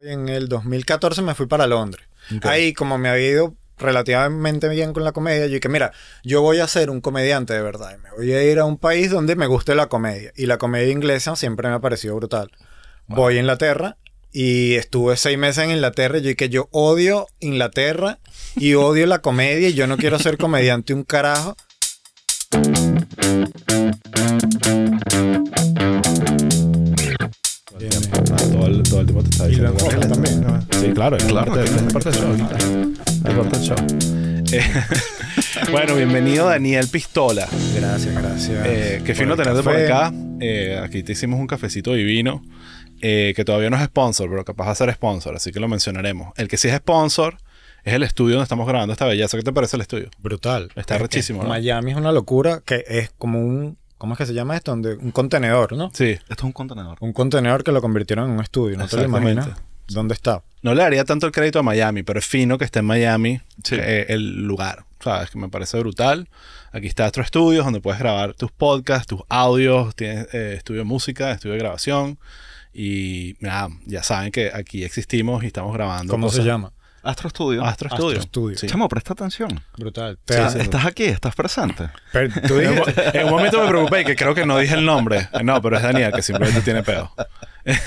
En el 2014 me fui para Londres. Ahí, como me había ido relativamente bien con la comedia, yo dije, mira, yo voy a ser un comediante de verdad. y Me voy a ir a un país donde me guste la comedia. Y la comedia inglesa siempre me ha parecido brutal. Voy a Inglaterra y estuve seis meses en Inglaterra y yo dije, yo odio Inglaterra y odio la comedia y yo no quiero ser comediante un carajo. Todo, el, tiempo te está Y diciendo. enfoca que- también. Sí, claro, es Claro, parte, es parte del show. Es parte del show. Eh, bueno, bienvenido Daniel Pistola. Gracias, gracias. Eh, qué fino tenerte por acá. Eh, aquí te hicimos un cafecito divino. eh, que todavía no es sponsor, pero capaz va a ser sponsor, así que lo mencionaremos. El que sí es sponsor es el estudio donde estamos grabando esta belleza. ¿Qué te parece el estudio? Brutal. Está Es rechísimo, ¿no? Miami es una locura que es como un. ¿Cómo es que se llama esto? Donde, un contenedor, ¿no? Sí. Esto es un contenedor. Un contenedor que lo convirtieron en un estudio. ¿No te lo Exactamente. imaginas? ¿Dónde está? No le daría tanto el crédito a Miami, pero es fino que esté en Miami Sí. eh, el lugar. ¿Sabes? Que me parece brutal. Aquí está Astro Studios, donde puedes grabar tus podcasts, tus audios. Tienes eh, estudio de música, estudio de grabación. Y nada, ya saben que aquí existimos y estamos grabando. ¿Cómo cosas. se llama? Astro Studio. Astro Astro Studio. Studio. Sí. Chamo, presta atención. Brutal. Sí, sí. ¿Estás aquí? ¿Estás presente? Pero tú En un, dijiste- en un momento me preocupé que creo que no dije el nombre. No, pero es Daniel, que simplemente tiene pedo.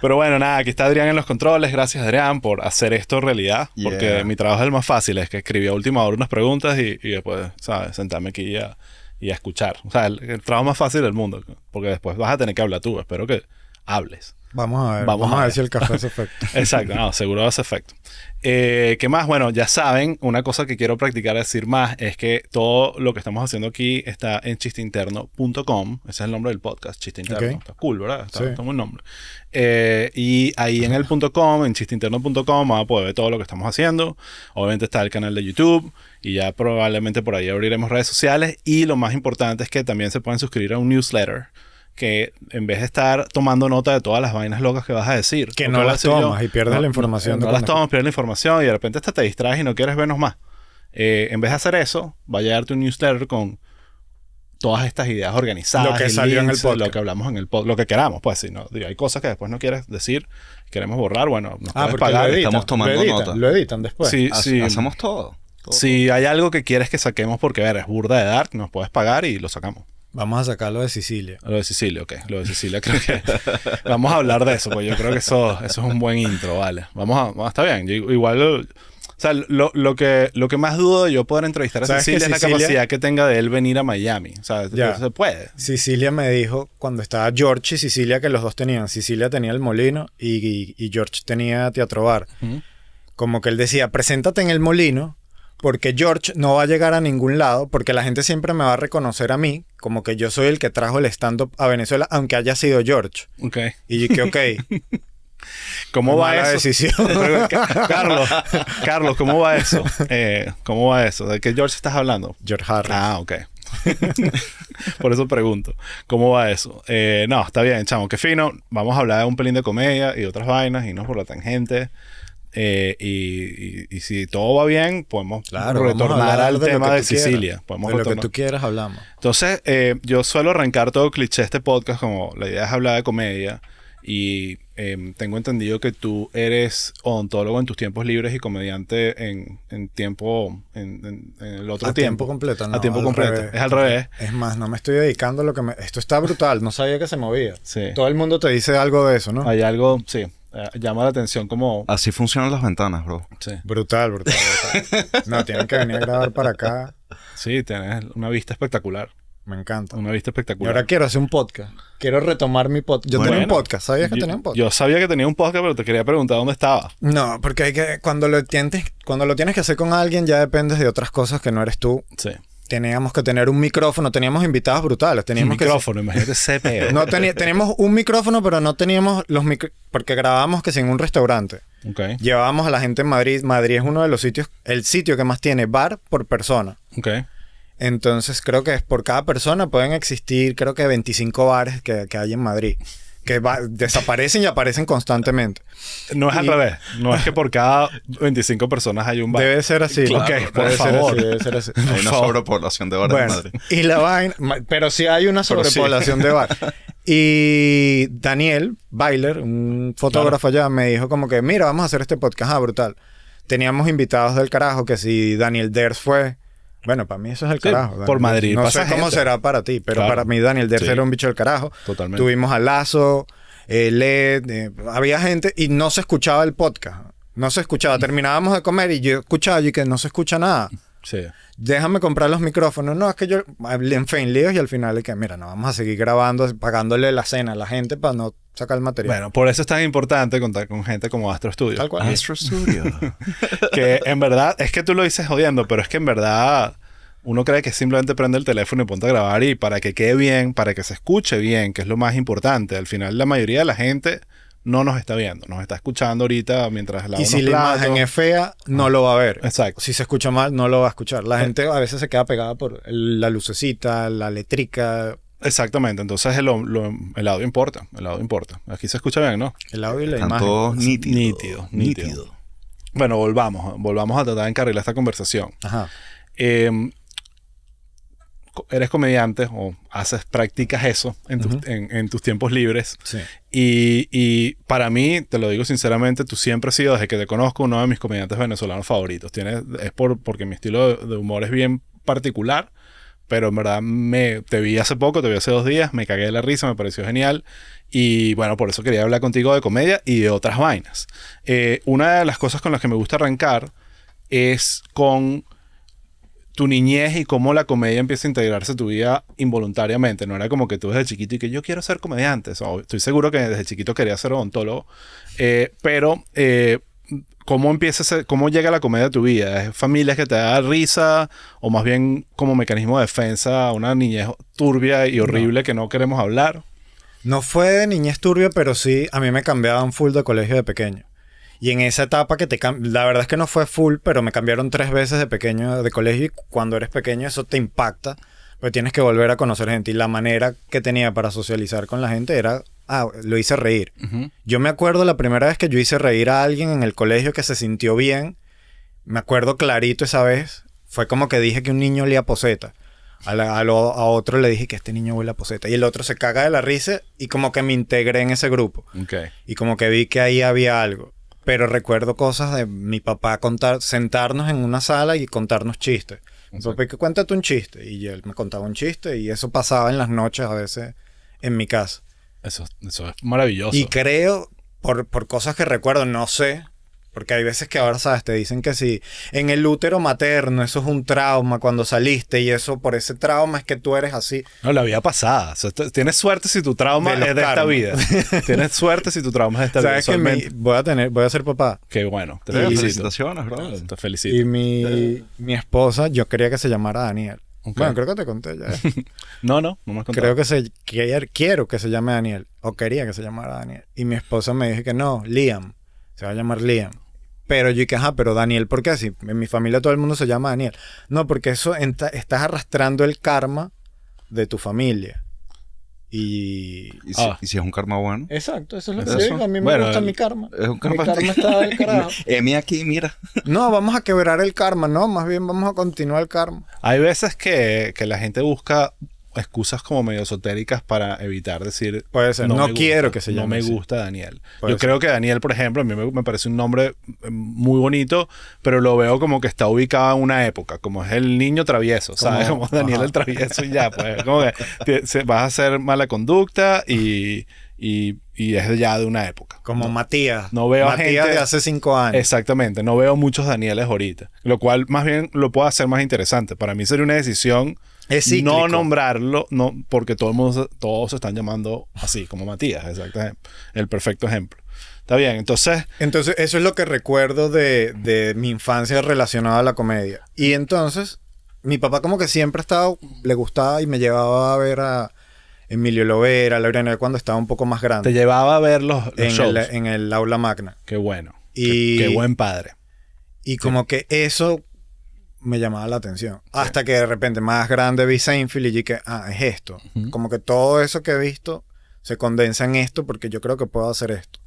Pero bueno, nada, aquí está Adrián en los controles. Gracias, Adrián, por hacer esto realidad. Porque Yeah. mi trabajo es el más fácil. Es que escribí a última hora unas preguntas y, y después, ¿sabes? Sentarme aquí y a, y a escuchar. O sea, el, el trabajo más fácil del mundo. Porque después vas a tener que hablar tú. Espero que hables. Vamos a ver. Vamos Vamos, a a ver ver. si el café hace efecto. Exacto, no, seguro hace efecto. Eh, ¿Qué más? Bueno, ya saben, una cosa que quiero practicar decir más es que todo lo que estamos haciendo aquí está en chisteinterno.com. Ese es el nombre del podcast, chiste interno. Ok. Está cool, ¿verdad? Está, Sí. está buen nombre. Eh, y ahí en el .com, en chisteinterno.com, van a poder ver todo lo que estamos haciendo. Obviamente está el canal de YouTube y ya probablemente por ahí abriremos redes sociales. Y lo más importante es que también se pueden suscribir a un newsletter que en vez de estar tomando nota de todas las vainas locas que vas a decir, Que no las decir yo- tomas y pierdes la información de No, las tomas, pierdes la información y de repente hasta te distraes y no quieres vernos más. Eh, en vez de hacer eso, va a llegarte un newsletter con todas estas ideas organizadas. Lo que salió en el links de Lo podcast. que hablamos en el podcast. Lo que queramos, pues. Si no, digo, hay cosas que después no quieres decir, queremos borrar, bueno, nos Ah, puedes porque pagar. lo editan. estamos tomando lo editan, nota. Lo editan después. Sí, Ha- sí. Hacemos todo. Todo, Si hay algo que quieres que saquemos porque, ver, es burda de Dark, nos puedes pagar y lo sacamos. Vamos a sacarlo de Sicilia. Lo de Sicilia, ok. Lo de Sicilia creo que... vamos a hablar de eso, pues yo creo que eso, eso es un buen intro, vale. Vamos a... está bien. Yo igual... O sea, lo, lo que, lo que más dudo de yo poder entrevistar a ¿Sabes que Sicilia es la capacidad que tenga de él venir a Miami. O sea, Ya. se puede. Sicilia me dijo cuando estaba George y Sicilia que los dos tenían. Sicilia tenía el molino y, y- y George tenía Teatro Bar. Como que él decía, preséntate en el molino porque George no va a llegar a ningún lado porque la gente siempre me va a reconocer a mí como que yo soy el que trajo el stand-up a Venezuela aunque haya sido George. Ok. Y que, ok, ¿Cómo va eso? decisión. Carlos, Carlos, ¿cómo va eso? Eh, ¿Cómo va eso? ¿De qué George estás hablando? George Harris. Ah, ok. Por eso pregunto, ¿cómo va eso? Eh, no, está bien, chamo, qué fino. Vamos a hablar de un pelín de comedia y otras vainas y no por la tangente. Eh, y, y- y si todo va bien, podemos Claro, retornar al de tema de. Sicilia. Podemos de lo que tú quieras hablamos. Entonces, eh, yo suelo arrancar todo cliché este podcast como la idea es hablar de comedia y eh, tengo entendido que tú eres odontólogo en tus tiempos libres y comediante en, en tiempo, en, en- en el otro a tiempo, completo, no, a tiempo completo. revés. Es al revés. Es más, no me estoy dedicando a lo que me... Esto está brutal, no sabía que se movía. Sí. Todo el mundo te dice algo de eso, ¿no? Hay algo, sí, eh, llama la atención como... Así funcionan las ventanas, bro. Sí, Brutal, brutal, brutal. No, tienen que venir a grabar para acá. sí, tienes una vista espectacular. Me encanta. Una vista Y espectacular. ahora quiero hacer un podcast. Quiero retomar mi podcast. Yo Bueno. tenía un podcast, ¿sabías que yo, tenía un podcast? yo sabía que tenía un podcast, pero te quería preguntar dónde estaba. No, porque hay que... Cuando lo, tienes, cuando lo tienes que hacer con alguien ya dependes de otras cosas que no eres tú. Sí. Teníamos que tener un micrófono, teníamos invitados brutales. Un Teníamos que... micrófono, imagínate ese. No teníamos un micrófono, pero no teníamos los micrófonos... Porque grabábamos que sin un restaurante. Llevábamos a la gente en Madrid. Madrid es uno de los sitios, el sitio que más tiene bar por persona. Entonces creo que por cada persona pueden existir, creo que 25 bares que, que hay en Madrid. Que va- desaparecen y aparecen constantemente. No es al revés. No es que por cada 25 personas hay un bar. Debe ser así. Claro, Ok, por debe ser favor. así, debe ser así. Hay una sobrepoblación de bares Bueno, en Madrid. y la vaina, pero sí hay una sí. sobrepoblación de bar. Y Daniel Bailer, un fotógrafo allá, me dijo como que, mira, vamos a hacer este podcast, ah, brutal. Teníamos invitados del carajo, que si Daniel Ders fue, bueno, para mí eso es el Sí, carajo. por Madrid. No sé cómo gente. será para ti, pero Claro. para mí Daniel Ders Sí. era un bicho del carajo. Totalmente. Tuvimos a Lazo, eh, Led, eh, había gente y no se escuchaba el podcast. No se escuchaba. Terminábamos de comer y yo escuchaba y que no se escucha nada Sí. déjame comprar los micrófonos. No, es que yo en fin, líos y al final es que, mira, no vamos a seguir grabando, pagándole la cena a la gente para no sacar el material. Bueno, por eso es tan importante contar con gente como Astro Studio. Tal cual. Astro Studio. que en verdad, es que tú lo dices jodiendo, pero es que en verdad uno cree que simplemente prende el teléfono y ponte a grabar y para que quede bien, para que se escuche bien, que es lo más importante. Al final la mayoría de la gente no nos está viendo, nos está escuchando ahorita mientras la y si la imagen es fea, no lo va a ver. Exacto. Si se escucha mal, no lo va a escuchar. La gente a veces se queda pegada por la lucecita, la letrica, Exactamente, entonces el, lo- el audio importa, el audio importa. Aquí se escucha bien, ¿no? el audio y la Están imagen. todos nítidos. Nítido, nítido. Bueno, volvamos, volvamos a tratar de encarrilar esta conversación. Ajá. Eh, eres comediante o haces, practicas eso en, tus- Ujú. en- en tus tiempos libres. Sí. Y, y para mí, te lo digo sinceramente, tú siempre has sido, desde que te conozco, uno de mis comediantes venezolanos favoritos. Tienes, es por, porque mi estilo de, de humor es bien particular, pero en verdad me, te vi hace poco, te vi hace dos días, me cagué de la risa, me pareció genial. Y bueno, por eso quería hablar contigo de comedia y de otras vainas. Eh, una de las cosas con las que me gusta arrancar es con tu niñez y cómo la comedia empieza a integrarse a tu vida involuntariamente. No era como que tú desde chiquito y que yo quiero ser comediante. O sea, estoy seguro que desde chiquito quería ser odontólogo. Eh, pero, eh, ¿cómo empieza ese- cómo llega la comedia a tu vida? ¿Es familias que te da risa? ¿O más bien como mecanismo de defensa a una niñez turbia y horrible que no queremos hablar? No fue de niñez turbia, pero sí, a mí me cambiaban full de colegio de pequeño. Y en esa etapa que te la verdad es que no fue full, pero me cambiaron tres veces de pequeño de colegio y cuando eres pequeño eso te impacta, porque tienes que volver a conocer gente y la manera que tenía para socializar con la gente era, ah, lo hice reír. Yo me acuerdo la primera vez que yo hice reír a alguien en el colegio que se sintió bien, me acuerdo clarito esa vez, fue como que dije que un niño olía poseta. A, la- a lo- a otro le dije que este niño huele a poseta. Y el otro se caga de la risa y como que me integré en ese grupo. Ok. Y como que vi que ahí había algo. Pero recuerdo cosas de mi papá contar, sentarnos en una sala y contarnos chistes. Mi papá, que cuéntate un chiste. Y él me contaba un chiste y eso pasaba en las noches a veces en mi casa. Eso, eso es maravilloso. Y creo, por, por cosas que recuerdo, no sé, porque hay veces que ahora, ¿sabes? Te dicen que si en el útero materno eso es un trauma cuando saliste y eso por ese trauma es que tú eres así. No, la vida pasada. O sea, t- tienes suerte si tu trauma De es de esta vida. tienes suerte si tu trauma es de esta vida. ¿Sabes que mi- voy a tener, voy a ser papá? Qué bueno. Te Y-. Felicitaciones, bro. Te felicito. Y mi, mi esposa, yo quería que se llamara Daniel. Bueno, creo que te conté ya. No, no, no me has contado. creo que se quier- quiero que se llame Daniel. O quería que se llamara Daniel. Y mi esposa me dijo que no, Liam. Se va a llamar Liam. Pero yo dije, ajá, pero Daniel, ¿por qué? Si en mi familia todo el mundo se llama Daniel. No, porque eso estás arrastrando el karma de tu familia. Y. ¿Y si, Ah. y si es un karma bueno? Exacto, eso es lo que Eso. yo digo. A mí me Bueno, gusta el- mi karma. Es un Mi karma. karma está del carajo. Emi aquí, mira. No, vamos a quebrar el karma, no, más bien vamos a continuar el karma. Hay veces que, que la gente busca excusas como medio esotéricas para evitar decir Puede ser. No me quiero gusta, que se no llame me así. gusta Daniel Puede yo creo que Daniel por ejemplo a mí me, me parece un nombre eh, muy bonito pero lo veo como que está ubicado en una época como es el niño travieso sabes Como- Daniel ajá. el travieso y ya pues como que te- se- vas a hacer mala conducta y, y, y es ya de una época Como Matías. No veo Matías gente- de hace cinco años. Exactamente, no veo muchos Danieles ahorita, lo cual más bien lo puedo hacer más interesante. Para mí sería una decisión Es no nombrarlo, no, porque todo el mundo, todos se están llamando así, como Matías, exacto, el perfecto ejemplo. Está bien, entonces, Entonces, eso es lo que recuerdo de, de mi infancia relacionada a la comedia. Y entonces, mi papá como que siempre estaba, le gustaba y me llevaba a ver a Emilio Lovera, a Laura cuando estaba un poco más te grande. llevaba a ver los, los En shows. el, en el aula magna. Qué bueno. Y- Qué, qué buen padre. Y como que eso me llamaba la atención. Hasta que de repente más grande vi Seinfeld y dije, ah, es esto. Como que todo eso que he visto se condensa en esto porque yo creo que puedo hacer esto.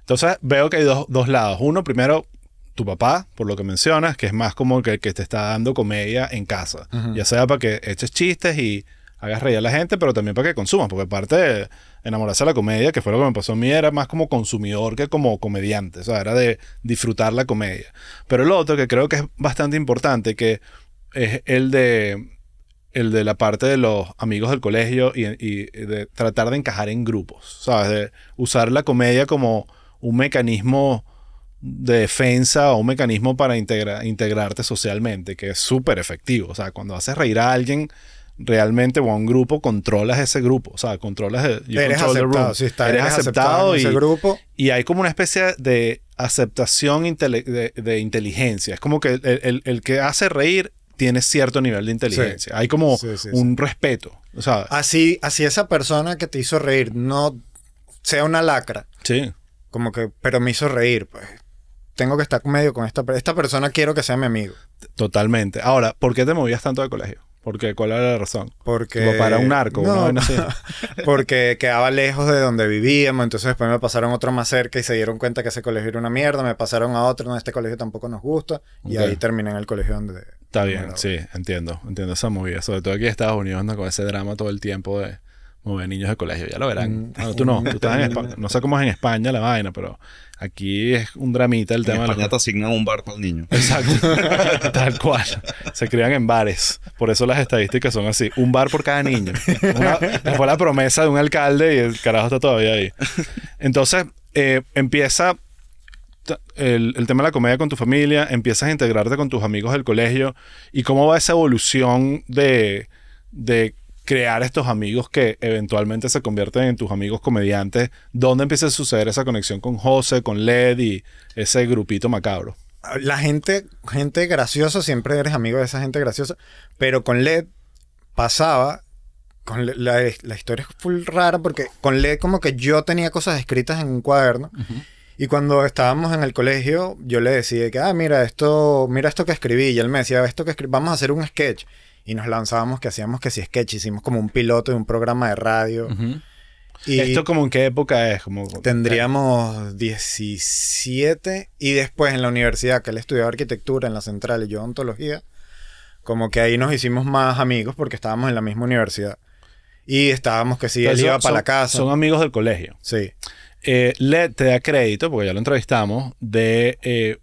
Entonces veo que hay dos, dos lados. Uno, primero, tu papá, por lo que mencionas, que es más como que, que te está dando comedia en casa. Ya sea para que eches chistes y hagas reír a la gente, pero también para que consumas, porque aparte de enamorarse de la comedia, que fue lo que me pasó a mí, era más como consumidor que como comediante, o sea, era de disfrutar la comedia. Pero el otro que creo que es bastante importante, que es el de el de la parte de los amigos del colegio y, de tratar de encajar en grupos, ¿sabes? De usar la comedia como un mecanismo de defensa o un mecanismo para integra- integrarte socialmente, que es súper efectivo. O sea, cuando haces reír a alguien realmente o a un grupo, controlas ese grupo. O sea, controlas el, eres aceptado, está, eres, aceptado, en y, ese grupo. y hay como una especie de aceptación intele- de, de inteligencia. Es como que el, el- el que hace reír tiene cierto nivel de inteligencia. Hay como Sí, sí, sí. un respeto. O sea, Así, así esa persona que te hizo reír no sea una lacra, sí. como que, pero me hizo reír, pues. Tengo que estar medio con esta, esta persona quiero que sea mi amigo. Totalmente. Ahora, ¿por qué te movías tanto de colegio? Porque, ¿cuál era la razón? Porque. Papá era un narco, No, porque quedaba lejos de donde vivíamos, entonces después me pasaron otro más cerca y se dieron cuenta que ese colegio era una mierda, me pasaron a otro, no, este colegio tampoco nos gusta, y ahí terminé en el colegio donde... Está bien, sí, entiendo. Entiendo esa movida. Sobre todo aquí en Estados Unidos con ese drama todo el tiempo de mover niños de colegio. Ya lo verán. Mm. Bueno, tú no, tú estás en España. No sé cómo es en España la vaina, pero aquí es un dramita el En tema de España los... te asignan un bar para el niño. Exacto. Tal cual. Se crían en bares. Por eso las estadísticas son así. Un bar por cada niño. Una- fue la promesa de un alcalde y el carajo está todavía ahí. Entonces, eh, empieza el, el tema de la comedia con tu familia, empiezas a integrarte con tus amigos del colegio. ¿Y cómo va esa evolución de, de crear estos amigos que eventualmente se convierten en tus amigos comediantes? ¿Dónde empieza a suceder esa conexión con José, con Led y ese grupito macabro? La gente, gente graciosa, siempre eres amigo de esa gente graciosa, pero con LED pasaba, con LED- la, la historia es full rara porque con LED como que yo tenía cosas escritas en un cuaderno y cuando estábamos en el colegio yo le decía que, ah, mira esto, mira esto que escribí y él me decía, esto que escribí, vamos a hacer un sketch y nos lanzábamos que hacíamos que si sketch, hicimos como un piloto de un programa de radio y ¿Esto como en qué época es? Como, Tendríamos 17 y después en la universidad, que él estudiaba arquitectura en la central y yo ontología, como que ahí nos hicimos más amigos porque estábamos en la misma universidad. Y estábamos que si él Entonces, iba son- para la casa. Son amigos del colegio. Sí. Eh, Led te da crédito, porque ya lo entrevistamos, de eh,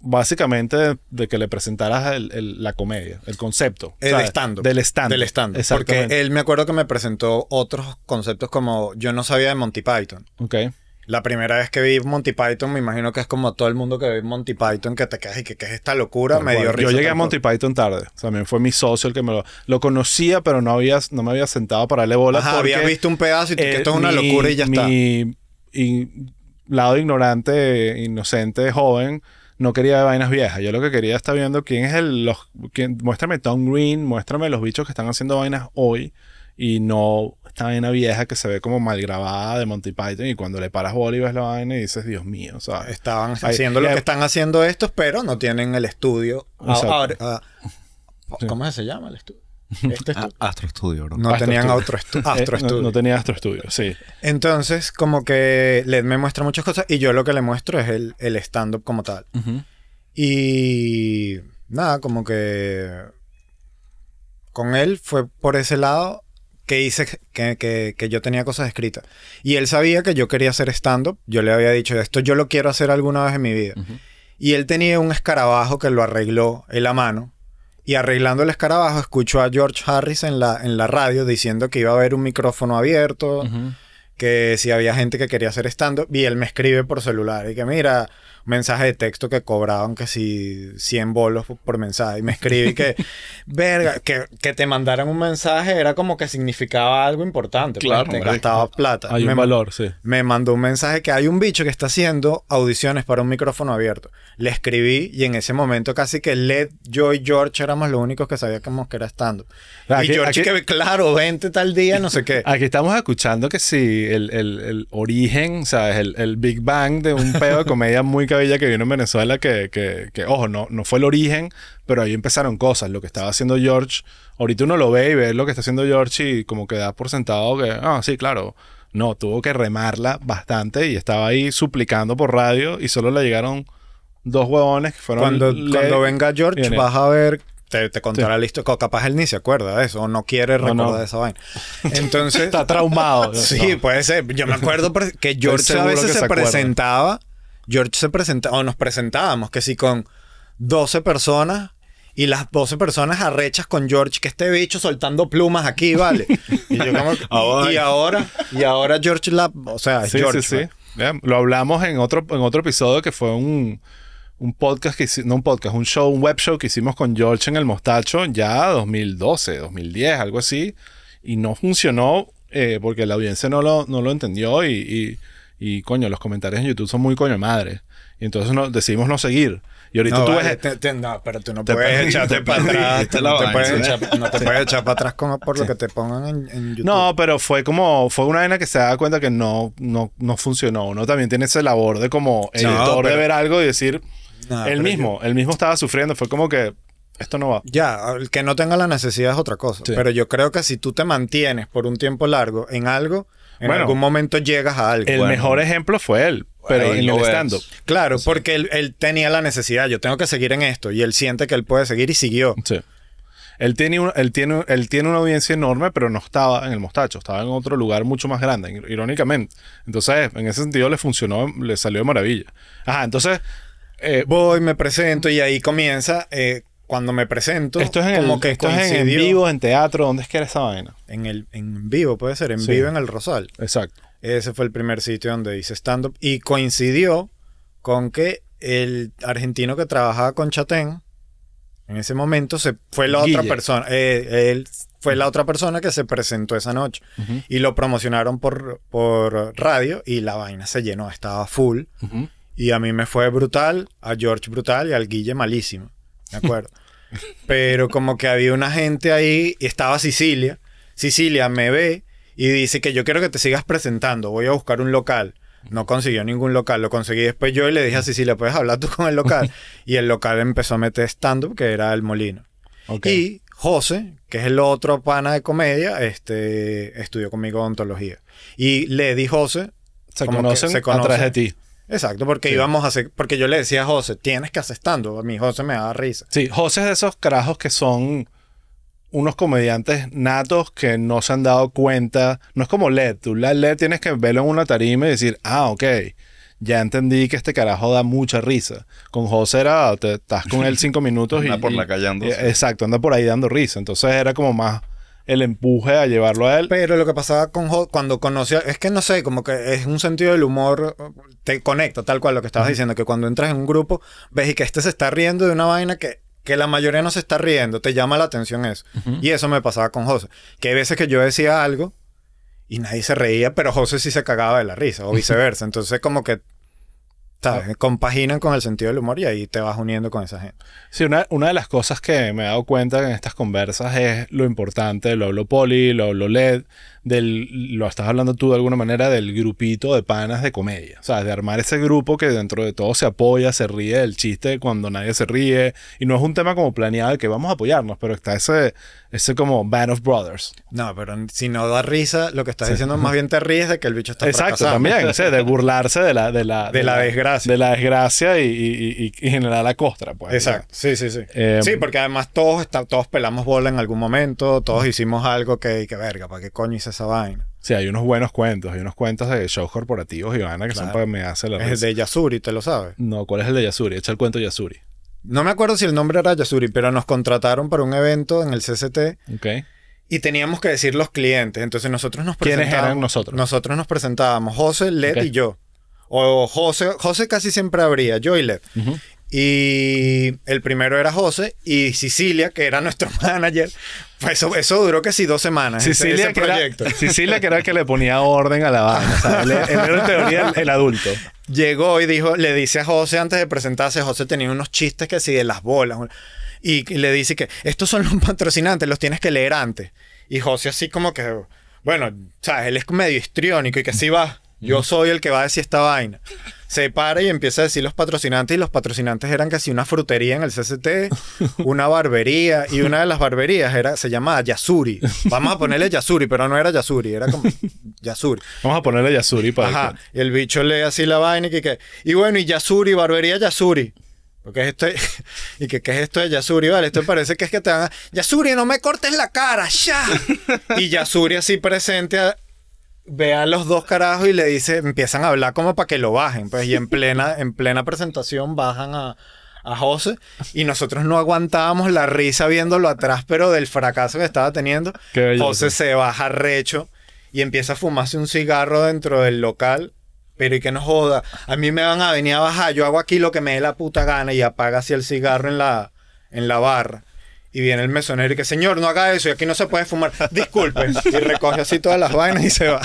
básicamente de, de que le presentaras el- el- la comedia, el concepto. El ¿sabes? stand-up. Del stand Del stand Porque Exactamente. él me acuerdo que me presentó otros conceptos como yo no sabía de Monty Python. Ok. La primera vez que vi Monty Python, me imagino que es como todo el mundo que ve Monty Python, que te quedas y que, que es esta locura, me dio risa. Yo llegué a Monty Python tarde. También fue mi socio el que me lo... Lo conocía, pero no, había, no me había sentado para darle bola. Ajá, porque, habías visto un pedazo y tú, que eh, esto es una mi- locura y ya está. Mi y- lado ignorante, inocente, joven, no quería vainas viejas. Yo lo que quería estar viendo quién es el... Los, quién, muéstrame Tom Green, muéstrame los bichos que están haciendo vainas hoy y no esta vaina vieja que se ve como mal grabada de Monty Python y cuando le paras bola y ves la vaina y dices, Dios mío, ¿sabes? Estaban haciendo lo que están haciendo estos, pero no tienen el estudio. Ahora- ah, ¿Cómo se llama el estudio? Este estudio. Astro Studio, bro. No Astro tenían Studio. otro estu- Eh, Astro no- Studio. no, tenía Astro Studio, sí. Entonces, como que Led me muestra muchas cosas y yo lo que le muestro es el, el stand-up como tal. Y nada, como que con él fue por ese lado que hice que, que- que yo tenía cosas escritas. Y él sabía que yo quería hacer stand-up. Yo le había dicho, esto yo lo quiero hacer alguna vez en mi vida. Y él tenía un escarabajo que lo arregló él a mano. Y arreglando el escarabajo, escuchó a George Harris en la, en la radio diciendo que iba a haber un micrófono abierto, que si había gente que quería hacer stand-up. Y él me escribe por celular y que mira, un mensaje de texto que cobraban que si 100 bolos por mensaje. Y me escribe y que, verga, que, que te mandaran un mensaje era como que significaba algo importante. pues, Claro, te gastaba plata. Hay Me- un valor, sí. me mandó un mensaje que hay un bicho que está haciendo audiciones para un micrófono abierto. Le escribí y en ese momento casi que Led, yo y George éramos los únicos que sabíamos que era stand Ah, y George aquí- que, claro, vente tal día, no sé qué. Aquí estamos escuchando que sí, el, el- el origen, o sea, el, el Big Bang de un pedo de comedia muy cabilla que vino en Venezuela que, que, que, ojo, no, no fue el origen, pero ahí empezaron cosas. Lo que estaba haciendo George, ahorita uno lo ve y ve lo que está haciendo George y como que da por sentado que, ah, sí, claro. No, tuvo que remarla bastante y estaba ahí suplicando por radio y solo le llegaron dos huevones que fueron... Cuando, Le- cuando venga George, Viene. vas a ver, te, te contará la historia. Capaz él ni se acuerda de eso, o no quiere No, recordar no. esa vaina. Entonces, Está traumado. sí, No. puede ser. Yo me acuerdo que George a veces se, se presentaba, George se presentaba, o nos presentábamos, que sí, con 12 personas. Y las 12 personas arrechas con George, que este bicho soltando plumas aquí, ¿vale? Y, yo como que- Ah, y ahora, y ahora George la, o sea, es Sí, George. sí, sí. pues. Ya, Lo hablamos en otro, en otro episodio que fue un, un podcast que no un podcast, un show, un web show que hicimos con George en el Mostacho ya 2012, 2010, algo así. Y no funcionó eh, porque la audiencia no lo, no lo entendió y, y, y, coño, los comentarios en YouTube son muy coño madre. Y entonces no, decidimos no seguir. Y ahorita No, tú vale, ves... te- te- no, pero tú no Te puedes echarte te para atrás. la No te, puedes ¿sí? echar, no te puedes echar para atrás como por lo que te pongan en, en YouTube. No, pero fue como, fue una vaina que se da cuenta que no, no, no funcionó. Uno también tiene esa labor de como editor de pero- ver algo y decir, pero mismo, él mismo estaba sufriendo. Fue como que esto no va. Ya, el que no tenga la necesidad es otra cosa. Sí. Pero yo creo que si tú te mantienes por un tiempo largo en algo, en Bueno, algún momento llegas a algo. El Bueno. mejor ejemplo fue él, pero en el stand-up. Claro, porque él, él tenía la necesidad. Yo tengo que seguir en esto. Y él siente que él puede seguir y siguió. Sí. Él tiene, un- él, tiene, él tiene una audiencia enorme, pero no estaba en el Mostacho, estaba en otro lugar mucho más grande, ir- irónicamente. Entonces, en ese sentido le funcionó, le salió de maravilla. Ajá, entonces, eh, Voy, me presento y ahí comienza. eh, cuando me presento, esto es en, como el, que esto es en, vivo, en teatro, ¿dónde es que era esa vaina? En, el, en vivo, puede ser, en Sí. vivo en el Rosal. Exacto. Ese fue el primer sitio donde hice stand-up. Y coincidió con que el argentino que trabajaba con Chatén, en ese momento, se fue la otra persona. eh, él fue la otra persona que se presentó esa noche. Y lo promocionaron por, por radio y la vaina se llenó, estaba full. Ujú. Y a mí me fue brutal, a George brutal y al Guille malísimo. ¿De acuerdo? Pero como que había una gente ahí, y estaba Sicilia. Sicilia me ve y dice que yo quiero que te sigas presentando, voy a buscar un local. No consiguió ningún local, lo conseguí después yo y le dije a Sicilia, ¿puedes hablar tú con el local? Y el local empezó a meter stand-up, que era el Molino. Y José, que es el otro pana de comedia, este, estudió conmigo odontología. Y Lady José, se conocen, se a través conocen. de ti. Exacto, porque Sí. íbamos a hacer, porque yo le decía a José, tienes que hacer stand A mí José me daba risa. Sí, José es de esos carajos que son unos comediantes natos que no se han dado cuenta. No es como LED. Tú la LED tienes que verlo en una tarima y decir, ah, ok, ya entendí que este carajo da mucha risa. Con José era, te, estás con él cinco minutos y... Anda por la calle y- Exacto, anda por ahí dando risa. Entonces era como más el empuje a llevarlo a él. Pero lo que pasaba con José, cuando conocía, es que no sé, como que es un sentido del humor, te conecta tal cual lo que estabas diciendo, que cuando entras en un grupo, ves y que este se está riendo de una vaina que, que la mayoría no se está riendo, te llama la atención eso. Y eso me pasaba con José, que hay veces que yo decía algo y nadie se reía, pero José sí se cagaba de la risa, o viceversa. Entonces como que, ¿sabes? Compaginan con el sentido del humor y ahí te vas uniendo con esa gente. Sí, una, una de las cosas que me he dado cuenta en estas conversas es lo importante, lo hablo Poli, lo hablo LED, del, lo estás hablando tú de alguna manera del grupito de panas de comedia. O sea, de armar ese grupo que dentro de todo se apoya, se ríe del chiste cuando nadie se ríe. Y no es un tema como planeado de que vamos a apoyarnos, pero está ese, ese como Band of Brothers. No, pero si no da risa, lo que estás diciendo más bien te ríes de que el bicho está Exacto, también, de burlarse de la, de la, De la desgracia. De la desgracia y, y, y- y generar la costra, pues. Exacto, sí, sí, sí. Eh, sí, porque además todos, está- todos pelamos bola en algún momento, todos hicimos algo que, que verga, ¿para qué coño hice esa vaina? Sí, hay unos buenos cuentos, hay unos cuentos de shows corporativos y vaina que son Claro. para que me hace la Es el risa. de Yasuri, ¿te lo sabes? No, ¿cuál es el de Yasuri? Echa el cuento de Yasuri. No me acuerdo si el nombre era Yasuri, pero nos contrataron para un evento en el CCT ¿Ok? y teníamos que decir los clientes. Entonces nosotros nos ¿Quiénes presentábamos. eran nosotros? Nosotros nos presentábamos, José, Led y yo. O José, José casi siempre abría, yo y Led. Ujú. Y el primero era José y Sicilia, que era nuestro manager. Pues eso, eso duró que sí dos semanas. Sicilia, ese que era, proyecto. Sicilia, que era el que le ponía orden a la vaina. O sea, él, él era en teoría el, el adulto. Llegó y dijo, le dice a José antes de presentarse, José tenía unos chistes que sí de las bolas. Y, le dice que estos son los patrocinantes, los tienes que leer antes. Y José así como que bueno, sabes, él es medio histriónico y que si va, yo soy el que va a decir esta vaina. Se para y empieza a decir los patrocinantes y los patrocinantes eran casi una frutería en el CCT, una barbería y una de las barberías era se llamaba Yasuri. Vamos a ponerle Yasuri, pero no era Yasuri, era como Yasuri. Vamos a ponerle Yasuri para Ajá. Y el bicho lee así la vaina y que, que y bueno, y Yasuri, barbería Yasuri. Porque es esto, y que qué es esto de Yasuri, vale, esto parece que es que te van a, Yasuri, no me cortes la cara, ya. Y Yasuri así presente a- ve a los dos carajos y le dice, empiezan a hablar como para que lo bajen, pues, y en plena, en plena presentación bajan a, a José y nosotros no aguantábamos la risa viéndolo atrás, pero del fracaso que estaba teniendo. José se baja recho y empieza a fumarse un cigarro dentro del local. Pero y que no joda, a mí me van a venir a bajar, yo hago aquí lo que me dé la puta gana y apaga así el cigarro en la, en la barra. Y viene el mesonero y que, señor, no haga eso y aquí no se puede fumar. Disculpe. Y recoge así todas las vainas y se va.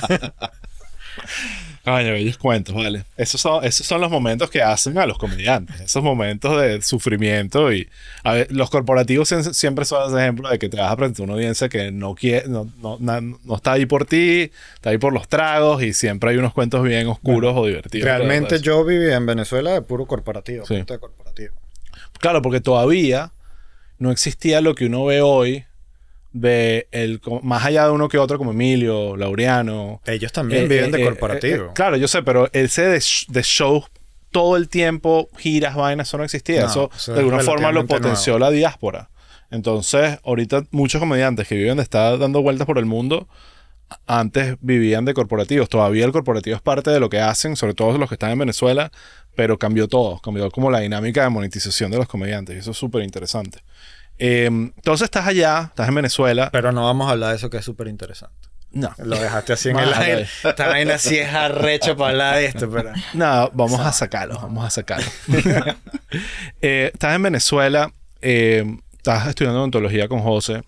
Coño, bellos cuentos, vale. Esos son, esos son los momentos que hacen a los comediantes. Esos momentos de sufrimiento y a ver, los corporativos siempre son ese ejemplo de que te vas a presentar a una audiencia que no quiere, no, no, na- no está ahí por ti, está ahí por los tragos y siempre hay unos cuentos bien oscuros o divertidos. Realmente eso. yo vivía en Venezuela de puro corporativo. Sí. de corporativo. Claro, porque todavía no existía lo que uno ve hoy de el más allá de uno que otro como Emilio, Laureano, Ellos también Eh, viven eh, de eh, corporativo. eh, eh, claro, yo sé, pero ese de, de show todo el tiempo, giras, vainas, eso no existía. No, eso, eso de alguna forma lo potenció la diáspora. Entonces, ahorita muchos comediantes que viven de estar dando vueltas por el mundo, antes vivían de corporativos. Todavía el corporativo es parte de lo que hacen, sobre todo los que están en Venezuela, pero cambió todo. Cambió como la dinámica de monetización de los comediantes. Y eso es súper interesante. Eh, entonces estás allá, estás en Venezuela. Pero no vamos a hablar de eso que es súper interesante. No. Lo dejaste así en el aire. Esta vaina sí es arrecho para hablar de esto, pero... No, vamos a sacarlo, vamos a sacarlo. Eh, estás en Venezuela, eh, estás estudiando odontología con José.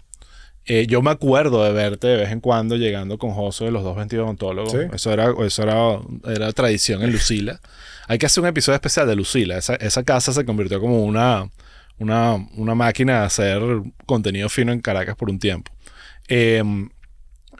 Eh, yo me acuerdo de verte de vez en cuando llegando con José de los dos 22 odontólogos. Sí. Eso, era, eso era, era tradición en Lucila. Hay que hacer un episodio especial de Lucila. Esa, esa casa se convirtió como una, una, una máquina de hacer contenido fino en Caracas por un tiempo. Eh,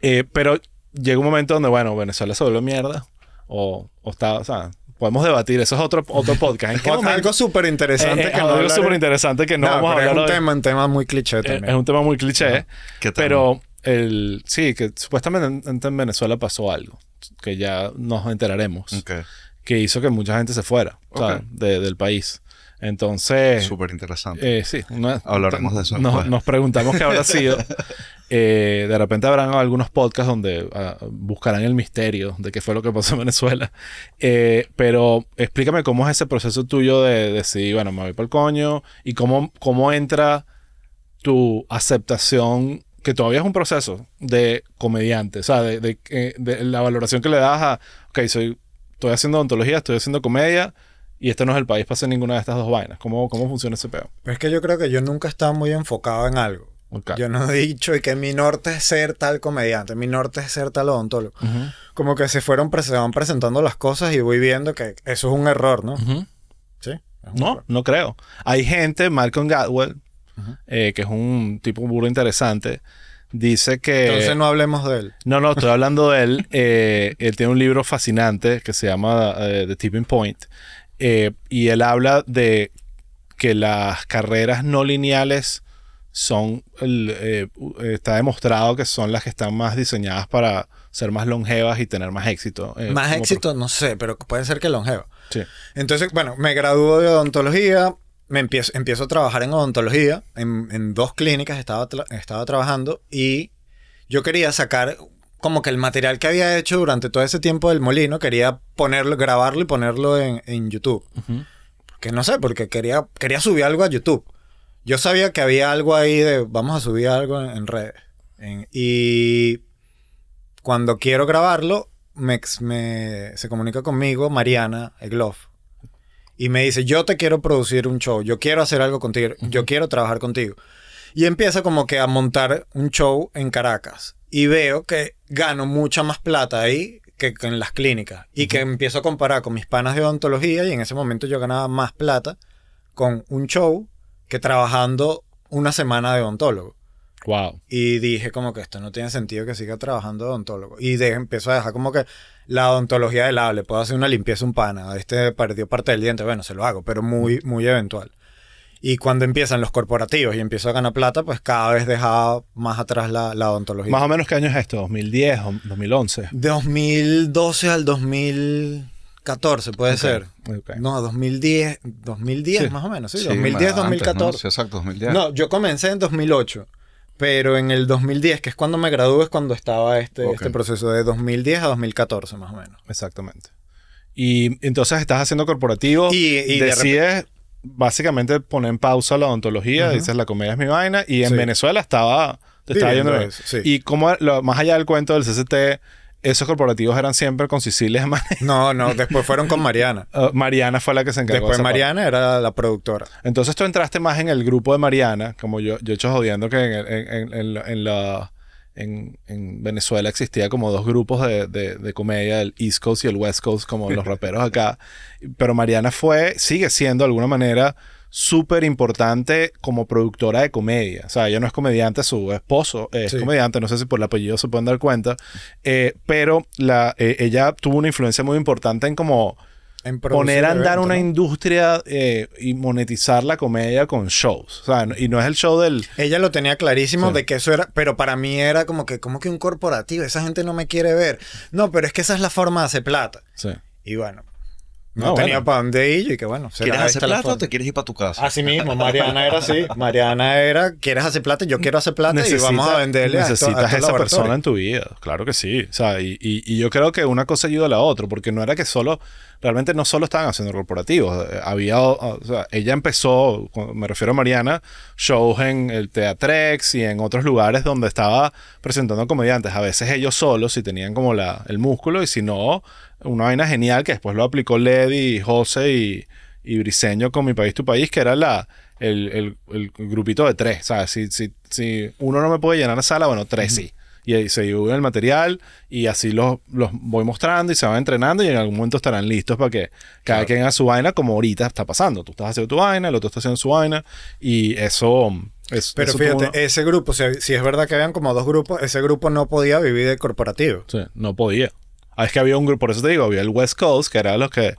eh, pero llega un momento donde, bueno, Venezuela se vuelve mierda. O, o está, o sea, podemos debatir. Eso es otro, otro podcast. ¿En qué momento? Algo súper interesante Eh, eh, que no algo súper interesante que no, No, vamos a hablar es un hoy. tema, un tema muy cliché Eh, también. es un tema muy cliché. ¿Qué tema? Pero el, sí, que supuestamente en, en Venezuela pasó algo. Que ya nos enteraremos. Ok. Que hizo que mucha gente se fuera ¿sabes? Ok. de- del país. Entonces... Súper interesante. Eh, sí, no- Hablaremos de eso Nos, nos preguntamos qué habrá sido. Eh, de repente habrán algunos podcasts donde ah, buscarán el misterio de qué fue lo que pasó en Venezuela. Eh, pero explícame cómo es ese proceso tuyo de decir, bueno, me voy para el coño y cómo, cómo entra tu aceptación, que todavía es un proceso de comediante, o sea, de, de- eh, de la valoración que le das a, ok, soy, estoy haciendo odontología, estoy haciendo comedia. Y este no es el país para hacer ninguna de estas dos vainas. ¿Cómo, cómo funciona ese peo? Pero es que yo creo que yo nunca he estado muy enfocado en algo. Ok. Yo no he dicho y que mi norte es ser tal comediante, mi norte es ser tal odontólogo. Como que se fueron se van presentando las cosas y voy viendo que eso es un error, ¿no? Sí. No, error. no creo. Hay gente, Malcolm Gladwell, Ujú. eh, que es un tipo burro interesante, dice que... Entonces no hablemos de él. No, no, estoy hablando de él. Eh, él tiene un libro fascinante que se llama eh, The Tipping Point. Eh, y él habla de que las carreras no lineales son, eh, está demostrado que son las que están más diseñadas para ser más longevas y tener más éxito. eh, Más éxito, no sé, pero puede ser que longevo. pro- Sí. Entonces, bueno, me graduó de odontología, me empiezo, empiezo a trabajar en odontología, en, en dos clínicas estaba, tra- estaba trabajando y yo quería sacar como que el material que había hecho durante todo ese tiempo del molino, quería ponerlo, grabarlo y ponerlo en, en YouTube. Ujú. Que no sé, porque quería, quería subir algo a YouTube. Yo sabía que había algo ahí de vamos a subir algo en, en redes. En- y cuando quiero grabarlo, me, me- se comunica conmigo Mariana Egloff. Y me dice, yo te quiero producir un show, yo quiero hacer algo contigo, yo quiero trabajar contigo. Y empieza como que a montar un show en Caracas. Y veo que gano mucha más plata ahí que, que en las clínicas. Y que empiezo a comparar con mis panas de odontología y en ese momento yo ganaba más plata con un show que trabajando una semana de odontólogo. Wow. Y dije como que esto no tiene sentido que siga trabajando de odontólogo. Y de, empezó a dejar como que la odontología del lado. Le puedo hacer una limpieza un pana. Este perdió parte del diente. Bueno, se lo hago, pero muy, muy eventual. Y cuando empiezan los corporativos y empiezo a ganar plata, pues cada vez dejaba más atrás la, la odontología. Más o menos, ¿qué año es esto? ¿2010 o 2011? De 2012 al 2014, puede ser. No, 2010, 2010 Sí. más o menos, sí, Sí, 2010, antes, ¿no? 2014. Sí, exacto, 2010. No, yo comencé en 2008, pero en el 2010, que es cuando me gradué, es cuando estaba este, este proceso de 2010 a 2014 más o menos. Exactamente. Y entonces estás haciendo corporativo Y- y de decides básicamente poner en pausa la odontología, dices la comedia es mi vaina, y en Sí. Venezuela estaba, te estaba yendo bien. sí. Y como lo- más allá del cuento del CCT, esos corporativos eran siempre con Sicilia No, no, después fueron con Mariana. Uh, Mariana fue la que se encargó. de Después parte. Mariana era la productora. Entonces tú entraste más en el grupo de Mariana, como yo, yo he hecho jodiendo que en, en- en- en la- en la- en- en Venezuela existía como dos grupos de, de- de comedia, el East Coast y el West Coast, como los raperos acá. Pero Mariana fue, sigue siendo de alguna manera súper importante como productora de comedia. O sea, ella no es comediante, su esposo es Sí. comediante, no sé si por el apellido se pueden dar cuenta, eh, pero la, eh, ella tuvo una influencia muy importante en como poner a andar eventos, una ¿no? industria eh, y monetizar la comedia con shows. O sea, no- y no es el show del... Ella lo tenía clarísimo Sí. de que eso era, pero para mí era como que, como que un corporativo, esa gente no me quiere ver. No, pero es que esa es la forma de hacer plata. Sí. Y bueno, no, No, tenía bueno. para dónde ir y que bueno, ¿Quieres hacer plata o te quieres ir para tu casa? Así mismo, Mariana era así. Mariana era, ¿quieres hacer plata? Yo quiero hacer plata y vamos a venderle a esto- a necesitas esa persona en tu vida. Claro que sí. O sea, y, y- y yo creo que una cosa ayuda a la otra, porque no era que solo, realmente no solo estaban haciendo corporativos. Eh, Había, o sea, ella empezó, me refiero a Mariana, shows en el Teatrex y en otros lugares donde estaba presentando comediantes. A veces ellos solos, si tenían como la, el músculo, y si no, una vaina genial que después lo aplicó Ledy, José y, y Briseño con Mi País, Tu País, que era la, el, el- el grupito de tres. ¿sabes? Si, si, si uno no me puede llenar la sala, bueno, tres sí. Y ahí se divide el material y así los, los voy mostrando y se van entrenando y en algún momento estarán listos para que cada quien haga su vaina como ahorita está pasando. Tú estás haciendo tu vaina, el otro está haciendo su vaina y eso... es- Pero eso fíjate, ese grupo, si, si es verdad que habían como dos grupos, ese grupo no podía vivir de corporativo. Sí, no podía. Ah, es que había un grupo, por eso te digo, había el West Coast, que era los que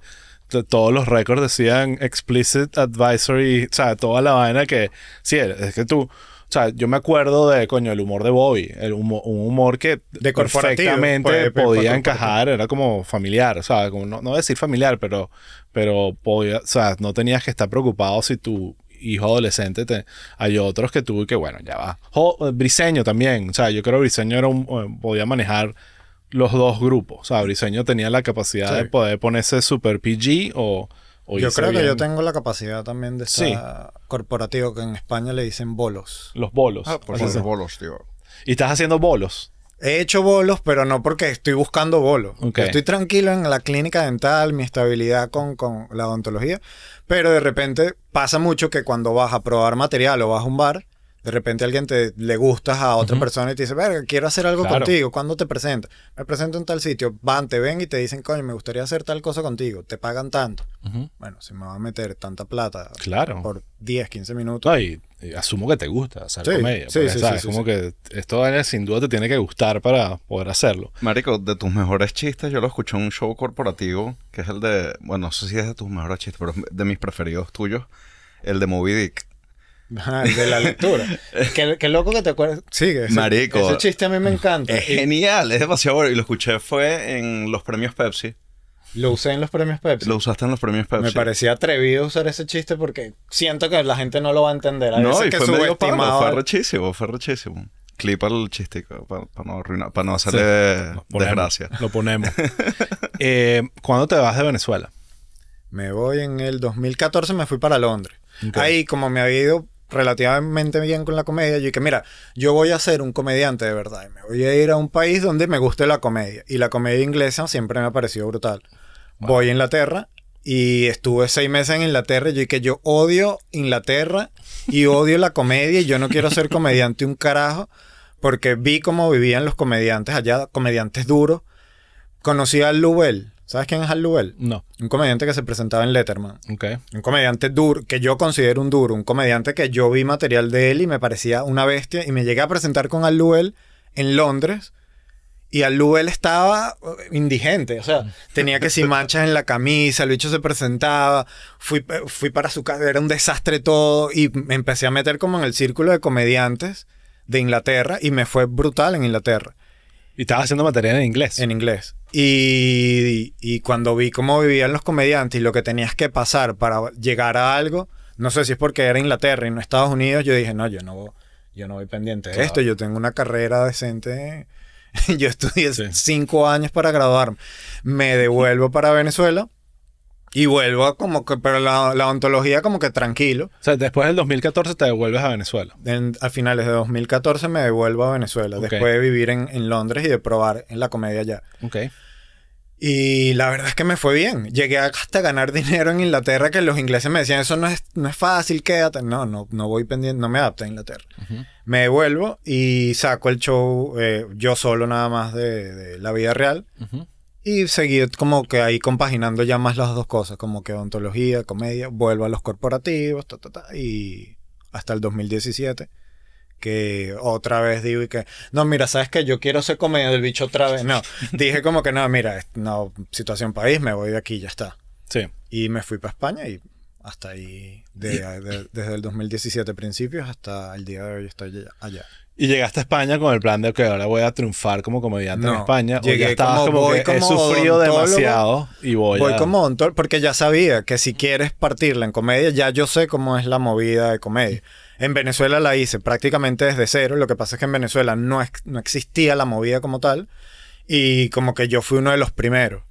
todos los récords decían explicit advisory, o sea, toda la vaina que, sí, es que tú, sea, yo me acuerdo de, coño, el humor de Bobby, el humo- un humor que De perfectamente pues, podía pues, encajar, era como familiar, o sea, como no, no decir familiar, pero, pero podía, o sea, no tenías que estar preocupado si tu hijo adolescente te, hay otros que tuve que bueno ya va Jo- Briseño también o sea yo creo que Briseño era un, eh, podía manejar los dos grupos. O sea, Briseño tenía la capacidad Sí. de poder ponerse super PG o, o Yo creo que yo tengo la capacidad también de Sí. estar corporativo, que en España le dicen bolos. Los bolos. Ah, por los bolos, tío. Y estás haciendo bolos. He hecho bolos, pero no porque estoy buscando bolos. Estoy tranquilo en la clínica dental, mi estabilidad con, con la odontología, pero de repente pasa mucho que cuando vas a probar material o vas a un bar, de repente alguien te le gustas a otra persona y te dice, verga, quiero hacer algo Claro. contigo. ¿Cuándo te presentas? Me presento en tal sitio. Van, te ven y te dicen, coño, me gustaría hacer tal cosa contigo. Te pagan tanto. Bueno, si me va a meter tanta plata Claro. por 10, 15 minutos. No, y, y asumo que te gusta hacer Sí, comedia. sí, sí, ¿sabes? sí, sí, como sí. que esto sin duda te tiene que gustar para poder hacerlo. Marico, de tus mejores chistes, yo lo escuché en un show corporativo, que es el de, bueno, no sé si es de tus mejores chistes, pero es de mis preferidos tuyos, el de Moby Dick. De la lectura. qué, qué loco que te acuerdas. Sigue. ese- Marico. Ese chiste a mí me encanta. Es Y genial, es demasiado bueno. Y lo escuché fue en los premios Pepsi. Lo usé en los premios Pepsi. Lo usaste en los premios Pepsi. Me parecía atrevido usar ese chiste porque siento que la gente no lo va a entender. Hay No, veces y que fue medio palo, fue al- rechísimo, fue rechísimo. Clipa el chistico para no arruinar, para no Sí. hacerle Lo ponemos, desgracia. Lo ponemos. eh, ¿Cuándo te vas de Venezuela? Me voy en el 2014, me fui para Londres. Ahí, como me había ido relativamente bien con la comedia, yo dije, mira, yo voy a ser un comediante de verdad. y Me voy a ir a un país donde me guste la comedia. Y la comedia inglesa siempre me ha parecido brutal. Voy a Inglaterra y estuve seis meses en Inglaterra y yo dije, yo odio Inglaterra y odio la comedia y yo no quiero ser comediante un carajo porque vi cómo vivían los comediantes allá, comediantes duros. Conocí a Lubel. ¿Sabes quién es Al Luel? No. Un comediante que se presentaba en Letterman. Ok. Un comediante duro, que yo considero un duro. Un comediante que yo vi material de él y me parecía una bestia. Y me llegué a presentar con Al Luel en Londres. Y Al Luel estaba uh, indigente. O sea, tenía que sin manchas en la camisa. El bicho se presentaba. Fui, eh, fui para su casa. Era un desastre todo. Y me empecé a meter como en el círculo de comediantes de Inglaterra. Y me fue brutal en Inglaterra. Y estabas haciendo material en inglés. En inglés. Y, y cuando vi cómo vivían los comediantes y lo que tenías que pasar para llegar a algo, no sé si es porque era Inglaterra y no Estados Unidos, yo dije, no, yo no, yo no voy pendiente de Claro. esto, yo tengo una carrera decente. yo estudié Sí. cinco años para graduarme. Me devuelvo para Venezuela y vuelvo como que, pero la, la ontología como que tranquilo. O sea, después del 2014 te devuelves a Venezuela. En- a finales de 2014 me devuelvo a Venezuela, Ok. después de vivir en, en Londres y de probar en la comedia allá. Ok. Y la verdad es que me fue bien. Llegué hasta ganar dinero en Inglaterra que los ingleses me decían, eso no es, no es fácil, quédate. No, no, no voy pendiente, no me adapté a Inglaterra. Me devuelvo y saco el show eh, yo solo nada más de, de la vida real. Ujú. Y seguí como que ahí compaginando ya más las dos cosas, como que ontología, comedia, vuelvo a los corporativos, ta, ta, ta, y hasta el 2017, que otra vez digo y que, no, mira, ¿sabes qué? Yo quiero ser comedia del bicho otra vez. No, dije como que no, mira, no, situación país, me voy de aquí, ya está. Sí. Y me fui para España y hasta ahí, de- de- desde el 2017 principios hasta el día de hoy estoy allá. Y llegaste a España con el plan de que ahora voy a triunfar como comediante en España. O llegué ya estabas como- como, voy que he como sufrido odontólogo. demasiado y voy, Voy a... como odontólogo porque ya sabía que si quieres partirla en comedia, ya yo sé cómo es la movida de comedia. En Venezuela la hice prácticamente desde cero. Lo que pasa es que en Venezuela no, ex- no existía la movida como tal. Y como que yo fui uno de los primeros.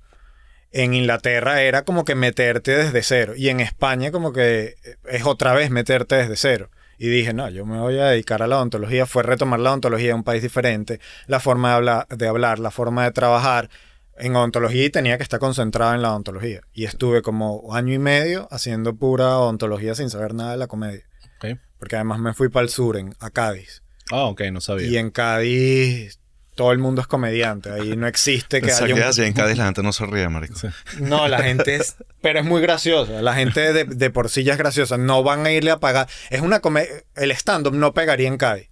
En Inglaterra era como que meterte desde cero. Y en España como que es otra vez meterte desde cero. Y dije, no, yo me voy a dedicar a la odontología. Fue retomar la odontología en un país diferente. La forma de hablar, de, hablar la forma de trabajar en odontología y tenía que estar concentrado en la odontología. Y estuve como año y medio haciendo pura odontología sin saber nada de la comedia. Porque además me fui para el sur, en, a Cádiz. Ah, ok, no sabía. Y en Cádiz todo el mundo es comediante. Ahí no existe que Pensaba haya que un... así en Cádiz la gente no se ríe, marico. No, la gente es... Pero es muy graciosa. La gente de, de por sí ya es graciosa. No van a irle a pagar... Es una comedia... El stand-up no pegaría en Cádiz.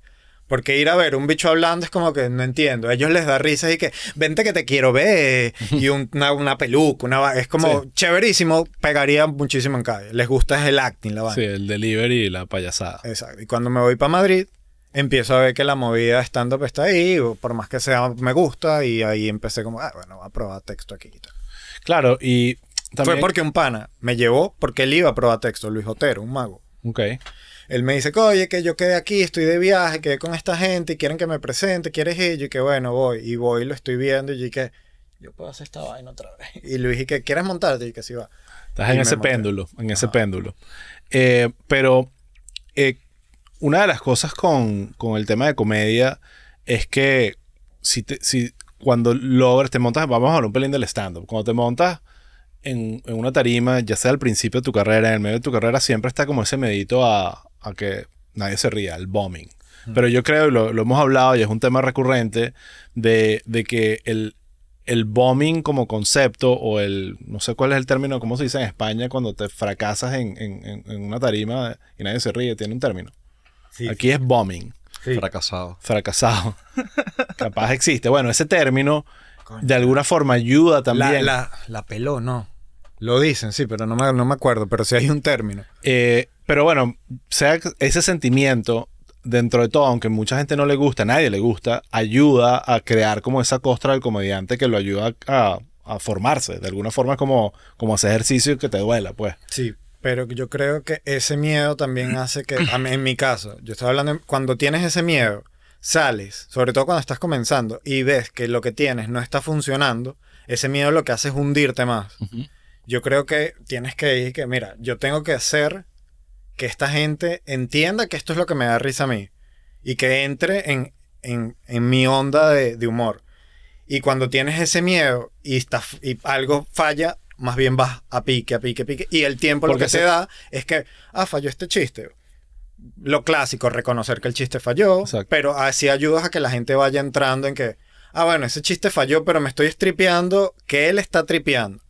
Porque ir a ver un bicho hablando es como que no entiendo. A ellos les da risa y que vente que te quiero ver. Y un- una, una peluca. Una, es como Sí. chéverísimo. Pegaría muchísimo en Cádiz. Les gusta es el acting, la vaina. Sí, el delivery y la payasada. Exacto. Y cuando me voy para Madrid, empiezo a ver que la movida de stand-up está ahí, por más que sea, me gusta, y ahí empecé como, ah, bueno, voy a probar texto aquí. y tal. Claro, y también... Fue porque un pana me llevó, porque él iba a probar texto, Luis Otero, un mago. Ok. Él me dice, oye, que yo quedé aquí, estoy de viaje, quedé con esta gente y quieren que me presente, ¿quieres ir? Y que bueno, voy. Y voy, lo estoy viendo, y que yo puedo hacer esta vaina otra vez. Y Luis, y que ¿quieres montarte? Y que sí va. Estás Y en ese monté. péndulo, en ese péndulo. Eh, pero eh, una de las cosas con, con el tema de comedia es que si, te- si cuando logras, te montas, vamos a hablar un pelín del stand-up, cuando te montas en, en una tarima, ya sea al principio de tu carrera, en el medio de tu carrera, siempre está como ese medito a, a que nadie se ría, el bombing. Pero yo creo, y lo, lo hemos hablado y es un tema recurrente, de, de que el, el bombing como concepto o el, no sé cuál es el término, ¿cómo se dice en España cuando te fracasas en- en- en una tarima y nadie se ríe? Tiene un término. Aquí es bombing, Fracasado. fracasado. Capaz existe. Bueno, ese término de alguna forma ayuda también. la, la peló, no. Lo dicen, sí, pero no me, no me acuerdo, pero sí hay un término. Eh, pero bueno, sea ese sentimiento, dentro de todo, aunque mucha gente no le gusta, a nadie le gusta, ayuda a crear como esa costra del comediante que lo ayuda a, a formarse. De alguna forma es como, como hacer ejercicio que te duela, pues. Sí, pero yo creo que ese miedo también hace que, a mí- en mi caso, yo estoy hablando, cuando tienes ese miedo, sales, sobre todo cuando estás comenzando, y ves que lo que tienes no está funcionando, ese miedo lo que hace es hundirte más. Yo creo que tienes que ir que, mira, yo tengo que hacer que esta gente entienda que esto es lo que me da risa a mí y que entre en, en, en mi onda de, de humor. Y cuando tienes ese miedo y, está, y algo falla, más bien vas a pique, a pique, a pique. Y el tiempo Porque lo que se- te da es que, ah, falló este chiste. Lo clásico, reconocer que el chiste falló, Exacto. pero así ayudas a que la gente vaya entrando en que, ah, bueno, ese chiste falló, pero me estoy estripeando que él está tripeando.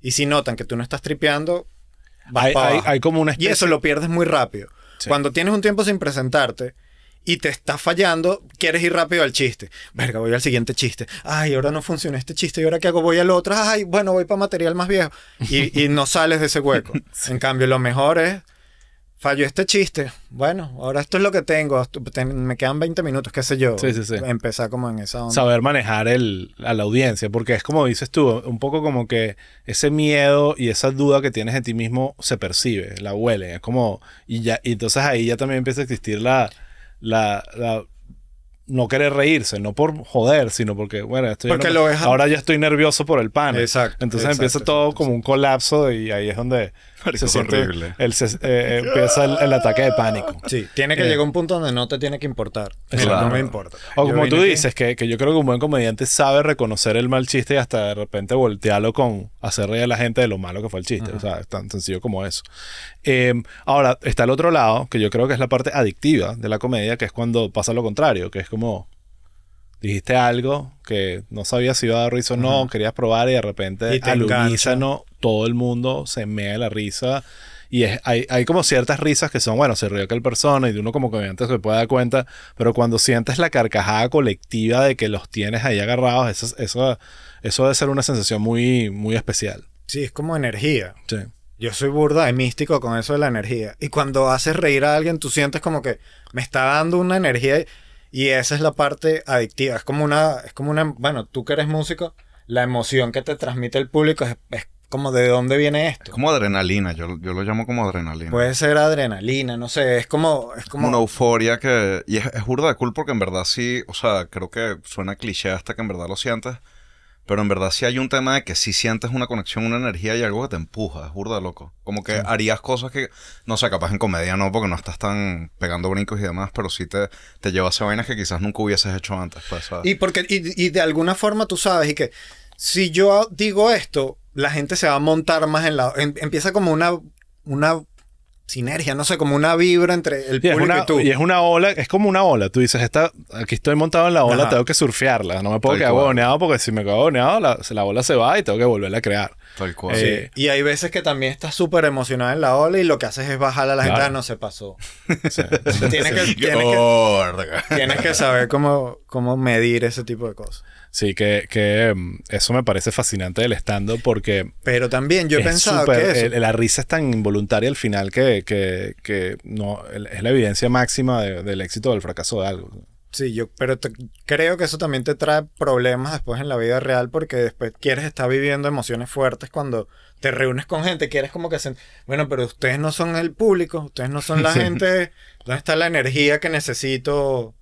Y si notan que tú no estás tripeando, vas Hay, pa' hay- abajo. hay como una Y especie... eso lo pierdes muy rápido. Sí. Cuando tienes un tiempo sin presentarte y te está fallando, quieres ir rápido al chiste. Verga, voy al siguiente chiste. Ay, ahora no funciona este chiste. ¿Y ahora qué hago? Voy al otro. Ay, bueno, voy para material más viejo. Y, y no sales de ese hueco. En cambio, lo mejor es... Falló este chiste. Bueno, ahora esto es lo que tengo. Ten- Me quedan 20 minutos, qué sé yo. Sí, sí, sí. Empezar como en esa onda. saber manejar el, a la audiencia, porque es como dices tú, un poco como que ese miedo y esa duda que tienes de ti mismo se percibe, la huele, es como, y ya, y entonces ahí ya también empieza a existir la, la, la- no querer reírse, no por joder, sino porque, bueno, estoy Porque lo ahora ya estoy nervioso por el pan. Exacto, Entonces exacto, empieza todo exacto, como un colapso y ahí es donde se siente horrible. el, se- eh, empieza el, el ataque de pánico. Sí, tiene que Eh. llegar un punto donde no te tiene que importar. Mira, no me importa. O Yo como tú dices, que, que yo creo que un buen comediante sabe reconocer el mal chiste y hasta de repente voltearlo con hacer reír a la gente de lo malo que fue el chiste. O sea, es tan sencillo como eso. Eh, ahora, está el otro lado, que yo creo que es la parte adictiva de la comedia, que es cuando pasa lo contrario, que es como dijiste algo que no sabías si iba a dar risa o no, querías probar y de repente Y al unísono todo el mundo se mea de la risa. Y es, hay, hay como ciertas risas que son, bueno, se rió aquel persona y uno como comediante se puede dar cuenta, pero cuando sientes la carcajada colectiva de que los tienes ahí agarrados, eso, eso, eso debe ser una sensación muy, muy especial. Sí, es como energía. Sí. Yo soy burda de místico con eso de la energía. Y cuando haces reír a alguien, tú sientes como que me está dando una energía. Y esa es la parte adictiva. Es como una, es como una, bueno, tú que eres músico, la emoción que te transmite el público es, es como de dónde viene Es esto. como adrenalina, yo, yo lo llamo como adrenalina. Puede ser adrenalina, no sé, es como, es como una euforia que... Y es, es burda de cool porque en verdad sí, o sea, creo que suena cliché hasta que en verdad lo sientes. Pero en verdad sí hay un tema de que sí sientes una conexión, una energía y algo que te empuja. Es burda loco. Como que harías cosas que, no sé, capaz en comedia no, porque no estás tan pegando brincos y demás, pero sí te, te llevas a vainas que quizás nunca hubieses hecho antes. Pues, ¿sabes? Y porque, y, y de alguna forma tú sabes, y que si yo digo esto, la gente se va a montar más en la. em- empieza como una, una sinergia, no sé, como una vibra entre el público una, y tú. y es una ola, es como una ola. Tú dices, esta, aquí estoy montado en la ola, Ajá. tengo que surfearla. No me puedo Tal quedar huevoneado porque si me quedo huevoneado, la, la ola se va y tengo que volverla a crear. Tal cual. Eh, Y hay veces que también estás súper emocionado en la ola y lo que haces es bajar a la gente, Claro. ah, no se pasó. Sí. tienes, que, tienes, que, tienes que saber cómo, cómo medir ese tipo de cosas. Sí, que, que mm, eso me parece fascinante del stand-up porque Pero también yo he pensado que eso. el- la risa es tan involuntaria al final que, que, que no, es la evidencia máxima de- del éxito o del fracaso de algo. Sí, yo, pero te- creo que eso también te trae problemas después en la vida real porque después quieres estar viviendo emociones fuertes cuando te reúnes con gente, quieres como que se... Bueno, pero ustedes no son el público, ustedes no son la gente, ¿dónde está la energía que necesito?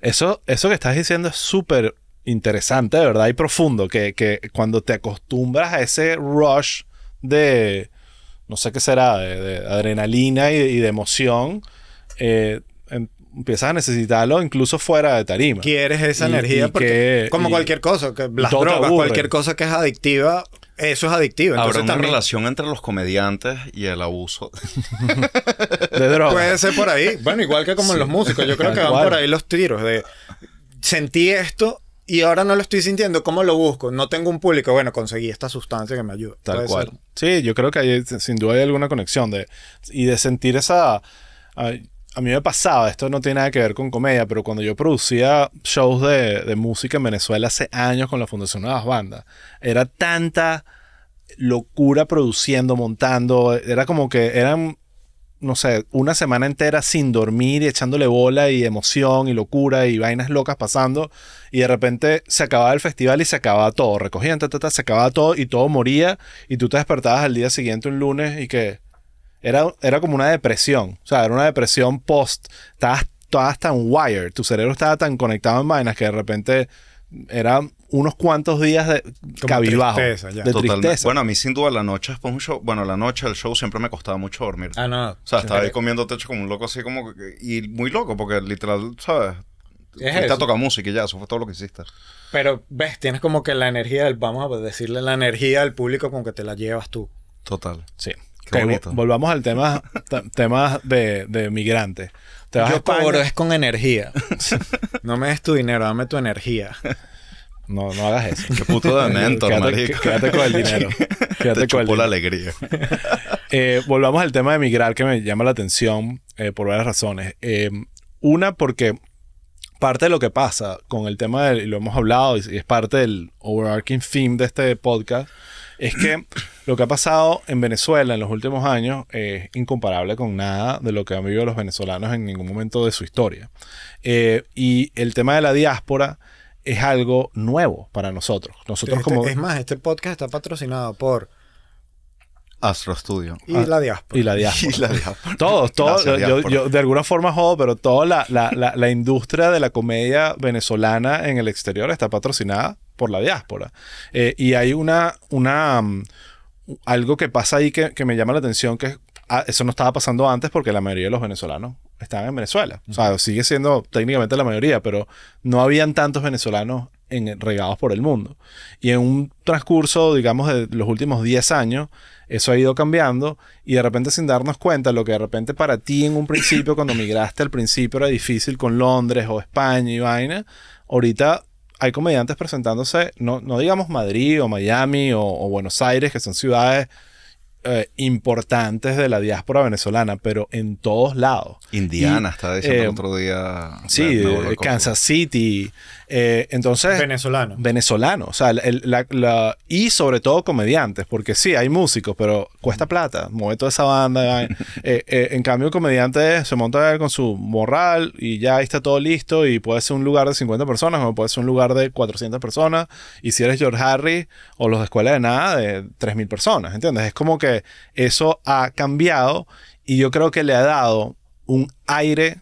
Eso, eso que estás diciendo es súper interesante, de verdad, y profundo, que, que cuando te acostumbras a ese rush de, no sé qué será, de, de adrenalina y, y de emoción, eh, em- empiezas a necesitarlo incluso fuera de tarima. Quieres esa Y- energía y porque que- como cualquier cosa, que las drogas, cualquier cosa que es adictiva, eso es adictivo. Habrá Entonces una también relación entre los comediantes y el abuso. De droga. puede ser por ahí. Bueno, igual que como en los músicos, yo creo que van cual. por ahí los tiros de sentí esto y ahora no lo estoy sintiendo, ¿cómo lo busco? No tengo un público, bueno, conseguí esta sustancia que me ayuda. Tal cual. ser. Sí, yo creo que hay, sin duda hay alguna conexión de y de sentir esa a, a mí me pasaba, esto no tiene nada que ver con comedia, pero cuando yo producía shows de, de música en Venezuela hace años con la Fundación Nuevas Bandas, era tanta locura produciendo, montando, era como que eran no sé, una semana entera sin dormir y echándole bola y emoción y locura y vainas locas pasando. Y de repente se acababa el festival y se acababa todo. Recogían, ta, se acababa todo y todo moría. Y tú te despertabas al día siguiente, un lunes, y que era, era como una depresión. O sea, era una depresión post. Estabas, estabas tan wired, tu cerebro estaba tan conectado en vainas que de repente eran unos cuantos días de Como cabibajo. tristeza, ya. De Totalmente. tristeza. Bueno, a mí sin duda la noche después de un show, bueno, la noche del show siempre me costaba mucho dormir. Ah, no. o sea, estaba ahí comiendo techo como un loco así como que- y muy loco porque literal, ¿sabes? Es Fuiste eso. a tocar música y ya, eso fue todo lo que hiciste. Pero ves, tienes como que la energía del, vamos a decirle la energía del público con que te la llevas tú. Total. Sí. Qué bonito. vol- volvamos al tema, temas de, de migrantes. Te vas a España- cobro es con energía. no me des tu dinero, dame tu energía. No, no hagas eso. Qué puto de mentor, quédate, marico. quédate con el dinero. Quédate Te con el la alegría. Eh, volvamos al tema de migrar que me llama la atención eh, por varias razones. Eh, una, porque parte de lo que pasa con el tema del, y lo hemos hablado, y es parte del overarching theme de este podcast, es que lo que ha pasado en Venezuela en los últimos años es incomparable con nada de lo que han vivido los venezolanos en ningún momento de su historia. Eh, y el tema de la diáspora es algo nuevo para nosotros. Nosotros Este- como... Es más, este podcast está patrocinado por Astro Studio. y Ah, la diáspora. Y la diáspora. Y la diáspora. Todos, todos. Gracias, Yo, diáspora. yo de alguna forma jodo, pero toda la, la, la, la industria de la comedia venezolana en el exterior está patrocinada por la diáspora. Eh, y hay una, una mm, algo que pasa ahí que, que me llama la atención, que ah, eso no estaba pasando antes porque la mayoría de los venezolanos estaban en Venezuela. O sea, sigue siendo técnicamente la mayoría, pero no habían tantos venezolanos en, regados por el mundo. Y en un transcurso, digamos, de los últimos 10 años, eso ha ido cambiando y de repente sin darnos cuenta, lo que de repente para ti en un principio, cuando migraste al principio era difícil con Londres o España y vaina, ahorita hay comediantes presentándose, no, no digamos Madrid o Miami o, o Buenos Aires, que son ciudades eh, importantes de la diáspora venezolana, pero en todos lados. Indiana, Y, estaba diciendo eh, otro día. Sí, loco. Kansas City. Eh, entonces, Venezolano. venezolano. O sea, el- la- la- y sobre todo comediantes, porque sí, hay músicos, pero cuesta plata. Mueve toda esa banda. eh, eh, en cambio, el comediante se monta con su morral y ya está todo listo. Y puede ser un lugar de 50 personas, como puede ser un lugar de 400 personas. Y si eres George Harry o los de escuela de nada, de 3.000 personas. ¿Entiendes? Es como que eso ha cambiado y yo creo que le ha dado un aire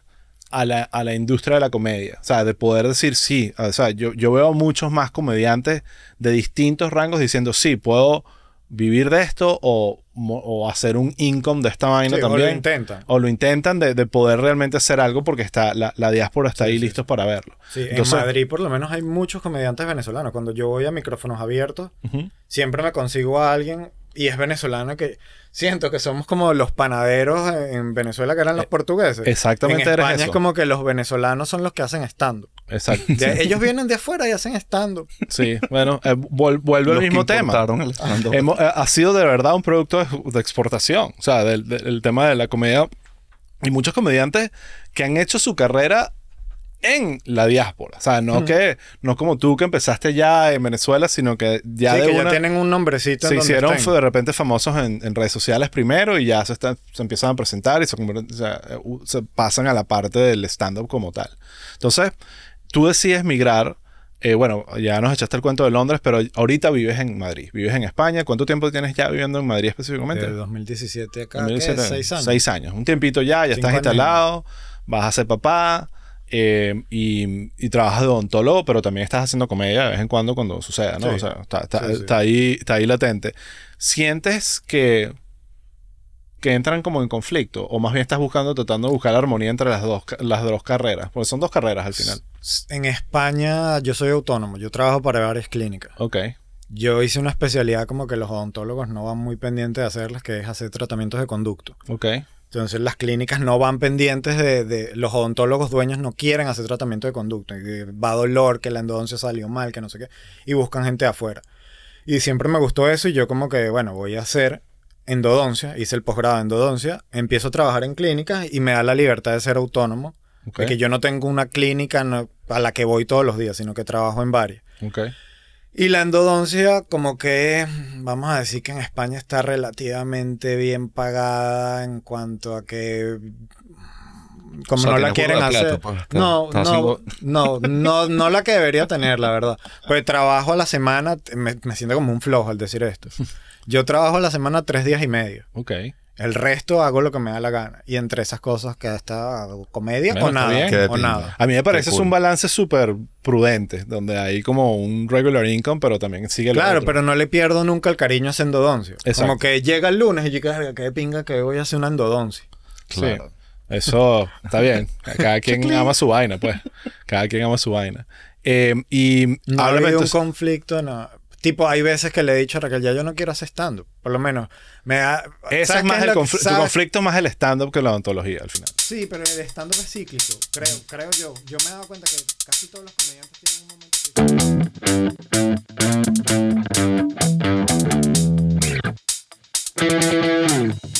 a la, a la industria de la comedia. O sea, de poder decir sí. O sea, yo, yo veo muchos más comediantes de distintos rangos diciendo sí, puedo vivir de esto o, o hacer un income de esta vaina Sí, o también. lo intentan. O lo intentan de, de poder realmente hacer algo porque está, la, la diáspora está ahí listos para verlo. Sí, Entonces- en Madrid por lo menos hay muchos comediantes venezolanos. Cuando yo voy a micrófonos abiertos, siempre me consigo a alguien y es venezolano que siento que somos como los panaderos en Venezuela que eran los portugueses. Eh, exactamente En eres España eso. es como que los venezolanos son los que hacen stand Exacto. Ellos vienen de afuera y hacen stand Sí, bueno, eh, vuel- vuelve al mismo tema. el. Hemos- eh, ha sido de verdad un producto de, de exportación. O sea, del, del- el tema de la comedia. Y muchos comediantes que han hecho su carrera en la diáspora. O sea, no que no como tú que empezaste ya en Venezuela, sino que ya sí, de que una ya tienen un nombrecito se en donde hicieron estén. de repente famosos en, en redes sociales primero y ya se, están, se empiezan a presentar y se, o sea, u- se pasan a la parte del stand-up como tal. Entonces, tú decides migrar. eh, bueno, ya nos echaste el cuento de Londres, pero ahorita vives en Madrid, vives en España. ¿Cuánto tiempo tienes ya viviendo en Madrid específicamente? De 2017 acá, 2017, ¿qué? Seis años. Seis años. Un tiempito ya, ya Cinco estás años. instalado, vas a ser papá eh, y, y trabajas de odontólogo, pero también estás haciendo comedia de vez en cuando cuando suceda, ¿no? Sí. O sea, está, está- Sí, sí. está ahí, está ahí latente. ¿Sientes que, que entran como en conflicto? ¿O más bien estás buscando, tratando de buscar armonía entre las dos, las dos carreras? Porque son dos carreras al final. En España yo soy autónomo, yo trabajo para varias clínicas. Ok. Yo hice una especialidad como que los odontólogos no van muy pendientes de hacerlas, que es hacer tratamientos de conducto. Ok. Entonces las clínicas no van pendientes de, de- los odontólogos dueños no quieren hacer tratamiento de que va dolor, que la endodoncia salió mal, que no sé qué. Y buscan gente de afuera. Y siempre me gustó eso y yo como que, bueno, voy a hacer endodoncia. Hice el posgrado en endodoncia. Empiezo a trabajar en clínicas y me da la libertad de ser autónomo. Ok. De que yo no tengo una clínica a la que voy todos los días, sino que trabajo en varias. Ok. Y la endodoncia, como que vamos a decir que en España está relativamente bien pagada en cuanto a que como O sea, no la quieren hacer. pues, no, no, no, no, no la que debería tener, la verdad. Pues trabajo a la semana, me, me siento como un flojo al decir esto. Yo trabajo a la semana tres días y medio. Ok. El resto hago lo que me da la gana. Y entre esas cosas que está comedia Bueno, o nada. O nada. A mí me parece es cool. un balance súper prudente, donde hay como un regular income, pero también sigue el Claro, otro. pero no le pierdo nunca el cariño a ese endodoncia. Exacto. Como que llega el lunes y yo que qué pinga que voy a hacer una endodoncia. Claro. Sí. Eso está bien. Cada quien ama su vaina, pues. Cada quien ama su vaina. Eh, y No ha habido un entonces- conflicto, no. Tipo, hay veces que le he dicho a Raquel, ya yo no quiero hacer stand-up. Por lo menos, me ha... Ese es más el conflicto más el stand-up que la ontología al final. Sí, pero el stand-up es cíclico, creo, creo yo. Yo me he dado cuenta que casi todos los comediantes tienen un momento... Cíclico.